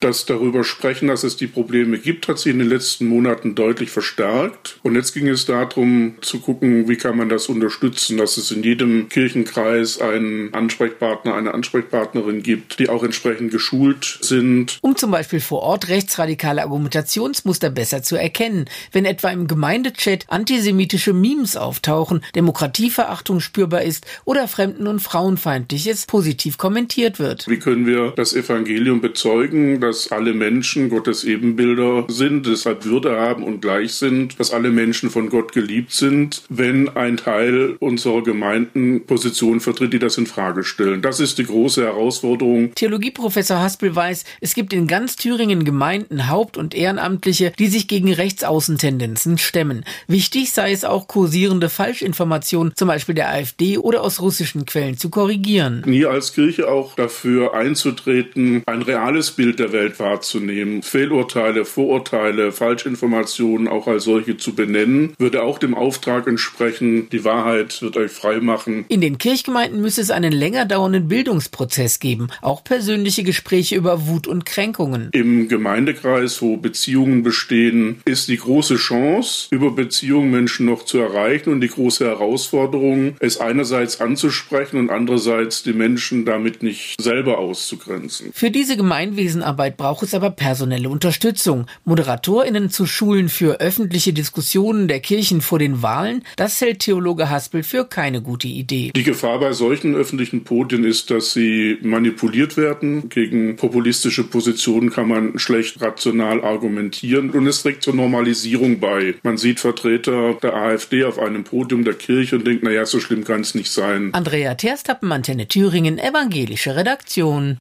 Das darüber sprechen, dass es die Probleme gibt, hat sich in den letzten Monaten deutlich verstärkt. Und jetzt ging es darum zu gucken, wie kann man das unterstützen, dass es in jedem Kirchenkreis einen Ansprechpartner, eine Ansprechpartnerin gibt, die auch entsprechend geschult sind. Um zum Beispiel vor Ort rechtsradikale Argumentationsmuster besser zu erkennen, wenn etwa im Gemeindechat antisemitische Memes auftauchen, Demokratieverachtung spürbar ist oder Fremden- und Frauenfeindliches positiv kommentiert wird. Wie können wir das Evangelium bezeugen, dass alle Menschen Gottes Ebenbilder sind, deshalb Würde haben und gleich sind, dass alle Menschen von Gott geliebt sind, wenn ein Teil unserer Gemeinden Positionen vertritt, die das in Frage stellen. Das ist die große Herausforderung. Theologieprofessor Haspel weiß, es gibt in ganz Thüringen Gemeinden, Haupt- und Ehrenamtliche, die sich gegen Rechtsaußentendenzen stemmen. Wichtig sei es auch, kursierende Falschinformationen, zum Beispiel der AfD oder aus russischen Quellen, zu korrigieren. Nie als Kirche auch dafür einzutreten, ein reales Bild der Welt wahrzunehmen, Fehlurteile, Vorurteile, Falschinformationen auch als solche zu benennen, würde auch dem Auftrag entsprechen, die Wahrheit wird euch frei machen. In den Kirchgemeinden müsse es einen länger dauernden Bildungsprozess geben, auch persönliche Gespräche über Wut und Kränkungen. Im Gemeindekreis, wo Beziehungen bestehen, ist die große Chance, über Beziehungen Menschen noch zu erreichen und die große Herausforderung, es einerseits anzusprechen und andererseits die Menschen damit nicht selber auszugrenzen. Für diese Gemeinwesenarbeit braucht es aber personelle Unterstützung. ModeratorInnen zu Schulen für öffentliche Diskussionen der Kirchen vor den Wahlen, das hält Theologe Haspel für keine gute Idee. Die Gefahr bei solchen öffentlichen Podien ist, dass sie manipuliert werden. Gegen populistische Positionen kann man schlecht rational argumentieren und es trägt zur Normalisierung bei. Man sieht Vertreter der AfD auf einem Podium der Kirche und denkt, naja, so schlimm kann es nicht sein. Andrea Terstappen, Antenne Thüringen, evangelische Redaktion.